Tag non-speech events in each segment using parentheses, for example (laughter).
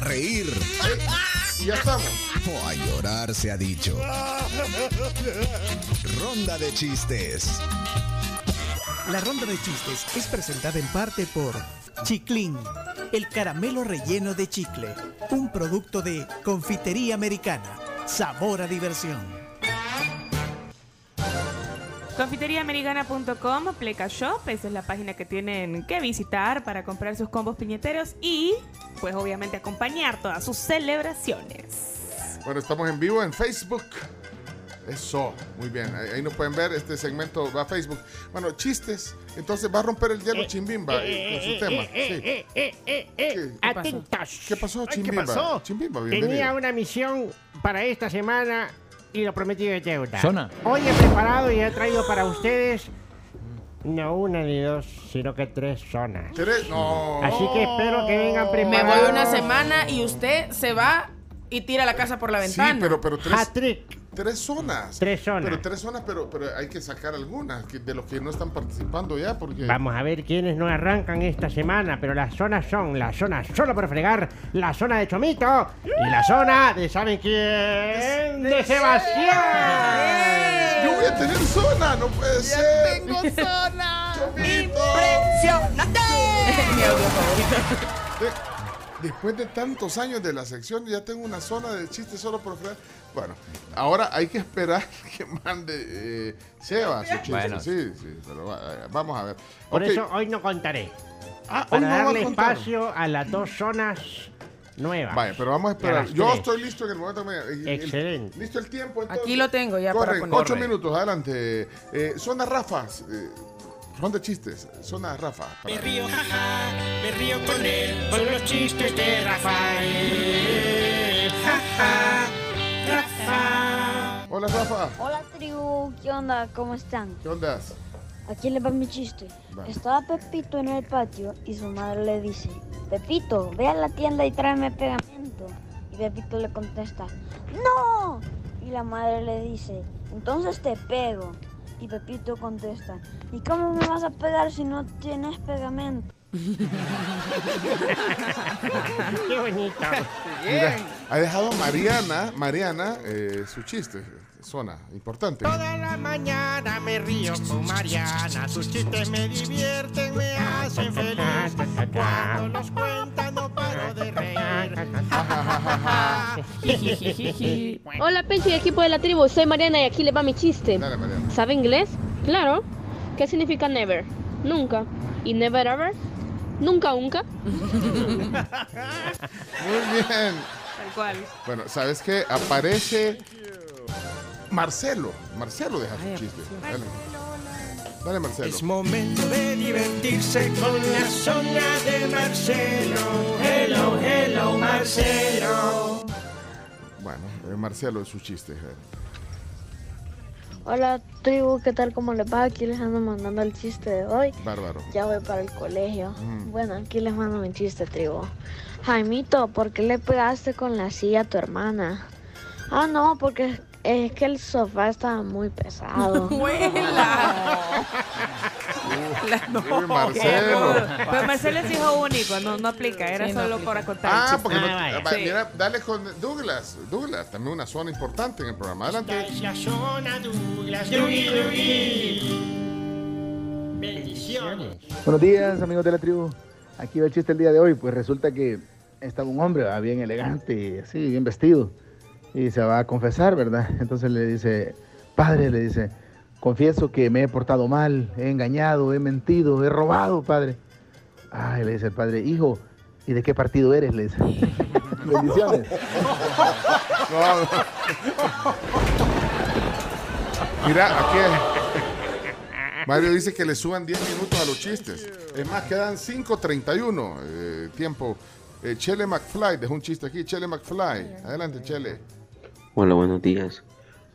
a reír. Y (laughs) ya estamos. O a llorar se ha dicho. Ronda de chistes. La ronda de chistes es presentada en parte por Chiclin, el caramelo relleno de chicle, un producto de confitería americana. Sabor a diversión. Confiteriaamericana.com, Pleca Shop, esa es la página que tienen que visitar para comprar sus combos piñeteros y, pues obviamente, acompañar todas sus celebraciones. Bueno, estamos en vivo en Facebook. Eso, muy bien. Ahí, ahí nos pueden ver. Este segmento va a Facebook. Bueno, chistes. Entonces va a romper el hielo Chimbimba eh, con su tema. Sí. ¿Qué? Atentos. ¿Qué pasó, Chimbimba? ¿Qué pasó? Chimbimba, Tenía bienvenido. una misión para esta semana y lo prometí de deuda. Zona. Hoy he preparado y he traído para ustedes no una ni dos, sino que tres zonas. Tres- No. Así que espero que vengan Me preparados. voy una semana y usted se va y tira la casa por la Sí, ventana. pero, pero tres, Hat-trick. tres zonas. Tres zonas. Pero tres zonas, pero, pero hay que sacar algunas que- de los que no están participando ya, porque. Vamos a ver quiénes no arrancan esta semana, pero las zonas son la zona solo por fregar, la zona de Chomito y la zona de ¿saben quién? De Sebastián. Yo voy a tener zona, no puede ser. zona! Mi audio favorito. Después de tantos años de la sección, ya tengo una zona de chistes solo por. Bueno, ahora hay que esperar (laughs) que mande eh, Seba su chiste. Bueno. Sí, sí, pero eh, vamos a ver. Por eso hoy no contaré. Ah, hoy Para no darle espacio a las dos zonas nuevas. Vaya, pero vamos a esperar. Yo estoy listo en el momento el- el- Excelente. listo el tiempo. entonces. Aquí lo tengo ya para Corren, poner. ocho minutos, adelante. Eh, zona Rafas. Eh, son de chistes. Zona Rafa. para- Me río, jaja, me río con él, con los chistes de Rafael. Jaja, Rafa. Hola, Rafa. Hola tribu, ¿qué onda? ¿Cómo están? ¿Qué onda? Aquí les va mi chiste. Va. Estaba Pepito en el patio y su madre le dice, Pepito, ve a la tienda y tráeme pegamento. Y Pepito le contesta, ¡No! Y la madre le dice, entonces te pego. Y Pepito contesta, ¿y cómo me vas a pegar si no tienes pegamento? (laughs) Qué bonito. Mira, ha dejado Mariana, Mariana, eh, su chiste. Zona, importante. Toda la mañana me río con Mariana, sus chistes me divierten, me hacen feliz. Cuando los cuenta no paro de reír. (laughs) Hola Pencho y equipo de la tribu, soy Mariana y aquí le va mi chiste. Dale, Mariana. ¿Sabe inglés? Claro. ¿Qué significa never? Nunca. ¿Y never ever? Nunca, nunca. (laughs) Muy bien. Tal cual. Bueno, ¿sabes qué? Aparece Marcelo. Marcelo deja su chiste. Dale. Dale, Marcelo. Es momento de divertirse con la zona de Marcelo. Hello, hello, Marcelo. Bueno, eh, Marcelo, su chiste. eh. Hola tribu, ¿qué tal? ¿Cómo les va? Aquí les ando mandando el chiste de hoy. Bárbaro. Ya voy para el colegio. Mm. Bueno, aquí les mando mi chiste, tribu. Jaimito, ¿por qué le pegaste con la silla a tu hermana? Ah, no, porque es que el sofá estaba muy pesado. (laughs) ¡Vuela! Uy, Marcelo. Pero Marcelo es hijo único, no, no aplica, era Sí, no solo aplica. para contar. Ah, porque no, Ah, vaya. va, Sí. mira, dale con Douglas. Douglas, también una zona importante en el programa. Adelante. Es la zona Douglas, Dougie, Dougie. Bendiciones. Buenos días, amigos de la tribu. Aquí va el chiste el día de hoy. Pues resulta que estaba un hombre ¿verdad? bien elegante, así, bien vestido, y se va a confesar, ¿verdad? Entonces le dice, padre, le dice, confieso que me he portado mal, he engañado, he mentido, he robado, padre. Ay, le dice el padre, hijo, ¿y de qué partido eres? Le dice. (laughs) Bendiciones. (laughs) Mira, aquí Mario dice que le suban 10 minutos a los chistes. Es más, quedan 5.31 eh, tiempo. Eh, Chele McFly dejó un chiste aquí. Chele McFly. Adelante, Chele. Hola, buenos días.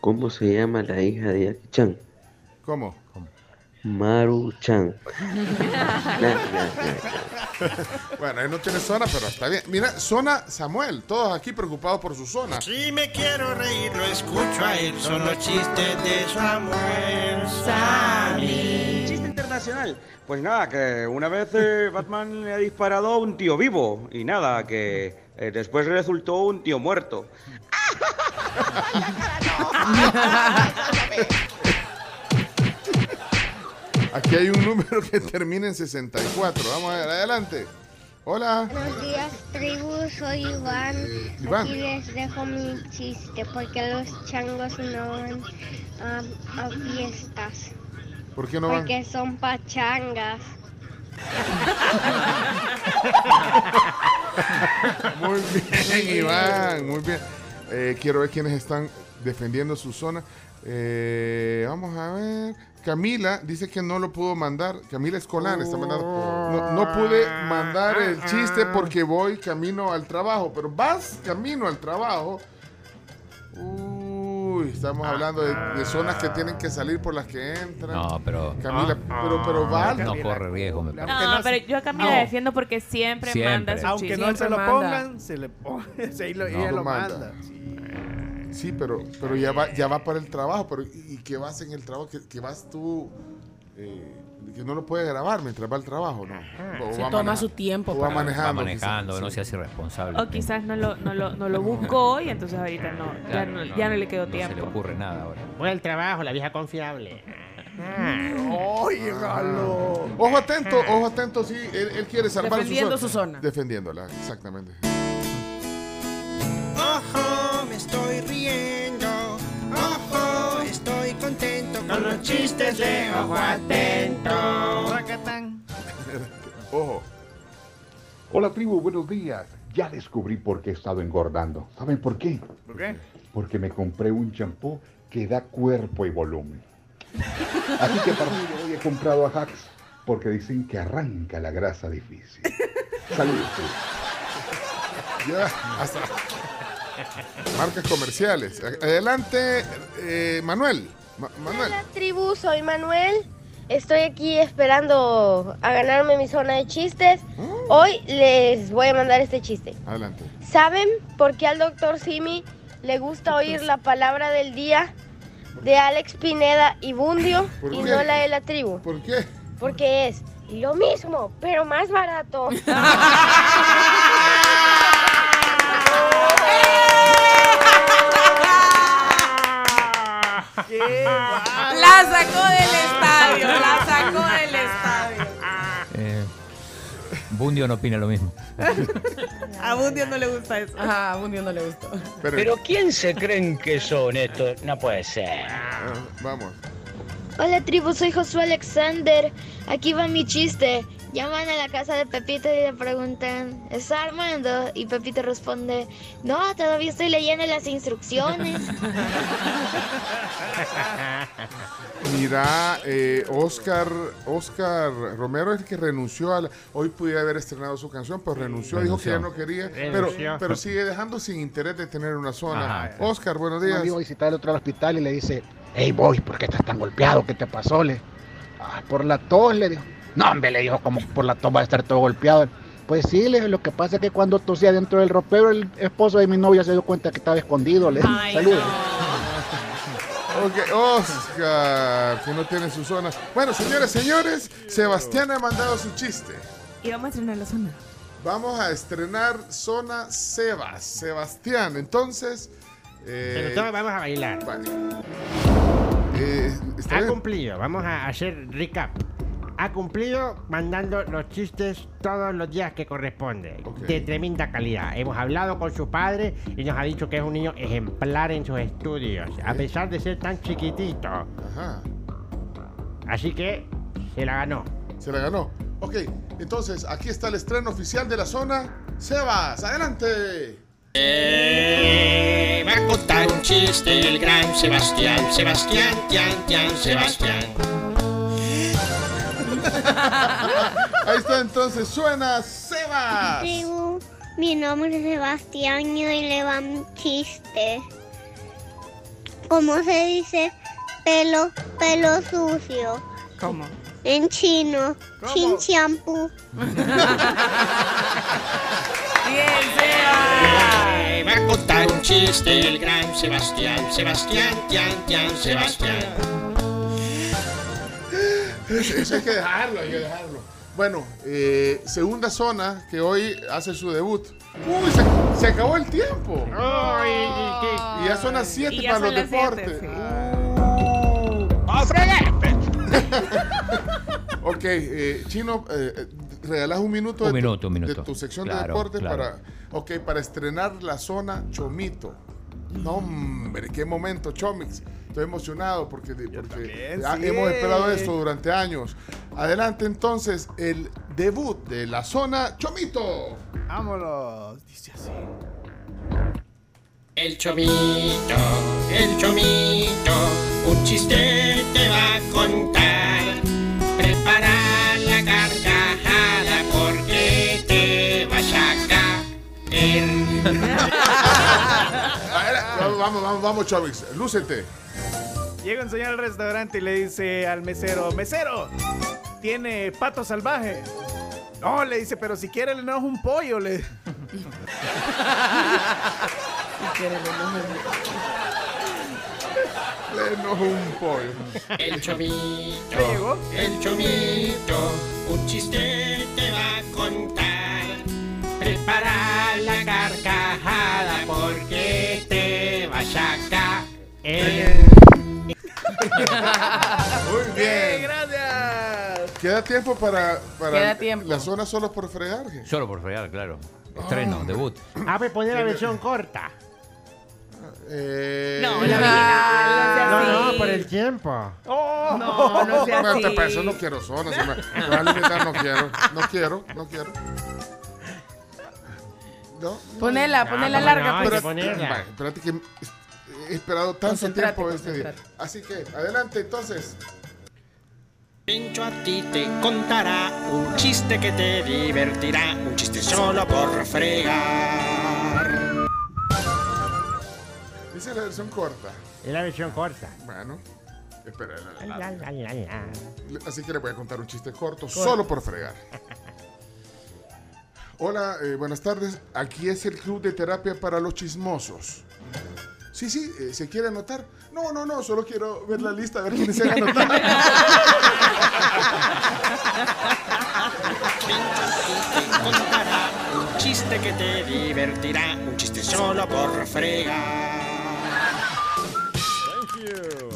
¿Cómo se llama la hija de Jackie Chan? ¿Cómo? Maru Chan. (laughs) Bueno, él no tiene zona, pero está bien. Mira, zona Samuel. Todos aquí preocupados por su zona. Si me quiero reír, lo escucho a él. Son los chistes de Samuel Sami. Chiste internacional nacional. Pues nada, que una vez eh, Batman le ha disparado a un tío vivo y nada, que eh, después resultó un tío muerto. (laughs) (laughs) Aquí hay un número que termina en 64. Vamos a ver, adelante. Hola. Buenos días, tribu, soy Iván. Iván. Aquí les dejo mi chiste, porque los changos no van a, a fiestas. ¿Por qué no van? Porque son pachangas. (laughs) Muy bien, Iván, muy bien. Eh, quiero ver quiénes están defendiendo su zona. Eh, vamos a ver. Camila dice que no lo pudo mandar. Camila Escolar está mandando. No, no pude mandar el chiste porque voy camino al trabajo. Pero vas camino al trabajo. Uy, estamos hablando de, de zonas que tienen que salir por las que entran. No, pero. Camila, pero, pero va. No corre riesgo, me parece. No, pero yo a Camila No. la defiendo porque siempre, Siempre. manda su Aunque chiste. no se lo pongan, se le pone. (laughs) se- ella lo- No, ella lo manda. manda. Sí, pero, pero ya va, ya va para el trabajo, pero ¿y qué vas en el trabajo? ¿Que, que vas tú, eh, que no lo puedes grabar mientras va al trabajo? No. O Se va toma su tiempo O va para- manejando. Va manejando, quizás, no sí. se hace responsable. O quizás no lo, no lo, no lo (laughs) buscó y entonces ahorita no, ya, no, ya no le quedó No se le tiempo. ocurre nada ahora. Voy al trabajo, la vieja confiable. (laughs) ¡Oye, Galo! Ojo atento, ojo atento, sí, él, él quiere salvar Defendiendo su su zona. Defendiéndola, exactamente. Ojo, me estoy riendo. Con los chistes de ojo atento. Ojo. Hola tribu, buenos días. Ya descubrí por qué he estado engordando. ¿Saben por qué? ¿Por qué? Porque me compré un champú que da cuerpo y volumen. Así que a partir de hoy he comprado a Hacks porque dicen que arranca la grasa difícil. Saludos. Ya, hasta. Marcas comerciales. Adelante, eh, Manuel. Ma- Manuel. Hola tribu, soy Manuel. Estoy aquí esperando a ganarme mi zona de chistes. Hoy les voy a mandar este chiste. Adelante. ¿Saben por qué al doctor Simi le gusta oír la palabra del día de Alex Pineda y Bundio (laughs) ¿Por y qué? no la de la tribu? ¿Por qué? Porque es lo mismo, pero más barato. (laughs) La sacó del estadio, la sacó del estadio. Eh, Bundio no opina lo mismo. (laughs) A Bundio no le gusta eso. Ajá, a Bundio no le gustó. Pero ¿quién se creen que son estos? No puede ser. Ah, Vamos. Hola tribu, soy Josué Alexander. Aquí va mi chiste. Llaman a la casa de Pepito y le preguntan, ¿está Armando? Y Pepito responde, no, todavía estoy leyendo las instrucciones. (laughs) Mira, eh, Oscar, Oscar Romero es el que renunció a la- Hoy pudiera haber estrenado su canción, pero renunció, dijo que ya no quería, pero, Renunció. pero sigue dejando sin interés de tener una zona. Ajá. Oscar, buenos Un días. amigo visita al otro al hospital y le dice, hey boy, ¿por qué estás tan golpeado? ¿Qué te pasó? Le, "Ay, por la tos, le dijo. No, hombre, le dijo, como por la tos va a estar todo golpeado. Pues sí, le dijo, lo que pasa es que cuando tosía dentro del ropero, el esposo de mi novia se dio cuenta que estaba escondido. Le Ay, saludos. Ok, Oscar, que no tiene su zona. Bueno, señores, señores, Sebastián ha mandado su chiste. Y vamos a estrenar la zona. Vamos a estrenar zona Sebas. Sebastián, entonces. eh, Pero todos vamos a bailar. vale. Eh, Ha bien. cumplido, vamos a hacer recap. Ha cumplido mandando los chistes todos los días que corresponde, de tremenda calidad. Hemos hablado con su padre y nos ha dicho que es un niño ejemplar en sus estudios, a pesar de ser tan chiquitito. Ajá. Así que se la ganó. Se la ganó. Ok, entonces aquí está el estreno oficial de la zona. Sebas, adelante. Eh, va a contar un chiste el gran Sebastián, Sebastián, Tian, Tian, Sebastián. Ahí está entonces, suena Sebas. Tribu, mi nombre es Sebastián y hoy le va mi chiste. ¿Cómo se dice pelo, pelo sucio? ¿Cómo? En chino, chin champú. (laughs) Bien, Seba. Eh, va a contar un chiste el gran Sebastián, Sebastián, Tian, Tian, Sebastián. Eso, hay que dejarlo, hay que dejarlo. Bueno, eh, segunda zona que hoy hace su debut. Uy, se, se acabó el tiempo. y ya son las 7 Y ya para los deportes. siete, sí. ¡A fregar! (laughs) Ok, eh, Chino, eh, regalás un minuto, Un de, minuto, tu, un minuto. de tu sección de Claro, deportes claro. para, okay, para estrenar la zona Chomito. No, hombre, qué momento, Chomix. Estoy emocionado porque, porque sí. hemos esperado esto durante años. Adelante entonces, el debut de la zona Chomito. Vámonos. Dice así. El chomito, el chomito, un chiste te va a contar. Prepara la carcajada porque te vas a vamos, (laughs) vamos, vamos, vamos, Chomix, lúcete. Llega un señor al restaurante y le dice al mesero, mesero, ¿tiene pato salvaje? No, le dice, pero si quiere le damos un pollo. Le... (laughs) Le enojo un pollo. El chomito, ¿Ya llegó? el chomito, un chiste te va a contar. Prepara la carcajada porque te vas a caer. (laughs) Muy ¡Eh, bien. gracias! Queda tiempo para, para Queda tiempo. la zona solo por fregar. Solo por fregar, claro. Estreno, debut. Ah, pues poner la versión corta. Eh, No, la original, no sea No, así. no, por el tiempo. No, no sea No, así. te- para eso no quiero zona. Se me, me va a limitar, no quiero. No quiero, no quiero. No. Ponela, ponela no, larga. no, hay pues. que ponerla. Vale, espérate que esperado tanto tiempo este día. Así que, adelante entonces. Pincho a ti te contará un chiste que te divertirá, un chiste solo por fregar. Dice la versión corta. Es la versión corta. Bueno, espera. la- la- La, la, la, la. Así que le voy a contar un chiste corto, solo por fregar. Hola, eh, buenas tardes. Aquí es el club de terapia para los chismosos. Sí, sí, eh, ¿se quiere anotar? No, no, no, solo quiero ver la lista, a ver quiénes se han anotado. Un chiste que te divertirá, un chiste solo por fregar.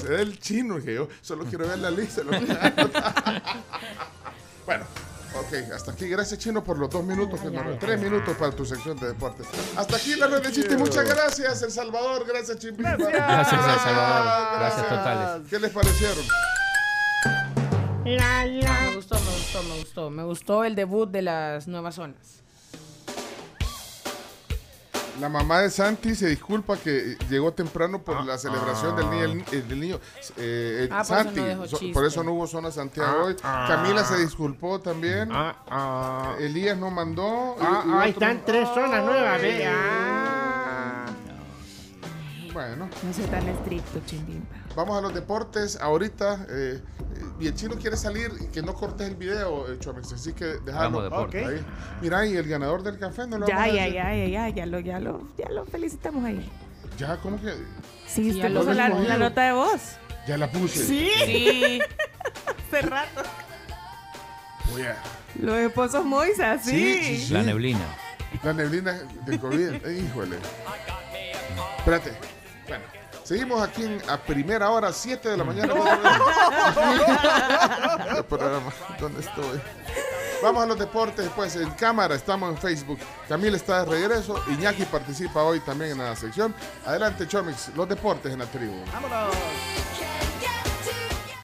Se da el chino, que yo solo quiero ver la lista. lo que (laughs) bueno, ok, hasta aquí. Gracias, chino, por los dos minutos. que nos- tres minutos para tu sección de deportes. Hasta aquí la red de chistes. Muchas gracias, El Salvador. Gracias, Chimpimpa. Gracias, El Salvador. Gracias totales. ¿Qué les parecieron? La, la. Me gustó, me gustó, me gustó. Me gustó el debut de las nuevas zonas. La mamá de Santi se disculpa que llegó temprano por la celebración del niño. el- del niño. Eh, eh, Ah, por eso Santi, no por eso no hubo zona Santiago hoy. Camila se disculpó también. Ah, ah. Elías no mandó. Ah, ahí están tres zonas nuevas, ve. Ay. Ah. Bueno, No soy tan estricto, chimbimba. vamos a los deportes. Ahorita, eh, eh, y el chino quiere salir y que no cortes el video, eh, Chomex, así que déjalo. deporte. Ahí. Mira, y el ganador del café no lo Ya, vamos a ya, decir? ya, ya, ya, ya lo, ya lo, ya lo felicitamos ahí. Ya, ¿cómo que? Sí, Sí, usted ya lo puso la, nota de voz. Ya la puse. Sí. (laughs) Hace rato. A- Los esposos Moisés, sí. Sí, sí, sí. La neblina. La neblina del COVID. Eh, Híjole. Espérate. Bueno, seguimos aquí en- a primera hora, 7 de la mañana. (laughs) ¿Dónde estoy? Vamos a los deportes, pues en cámara estamos en Facebook. Camila está de regreso. Iñaki participa hoy también en la sección. Adelante, Chomix, los deportes en la tribu. Vámonos.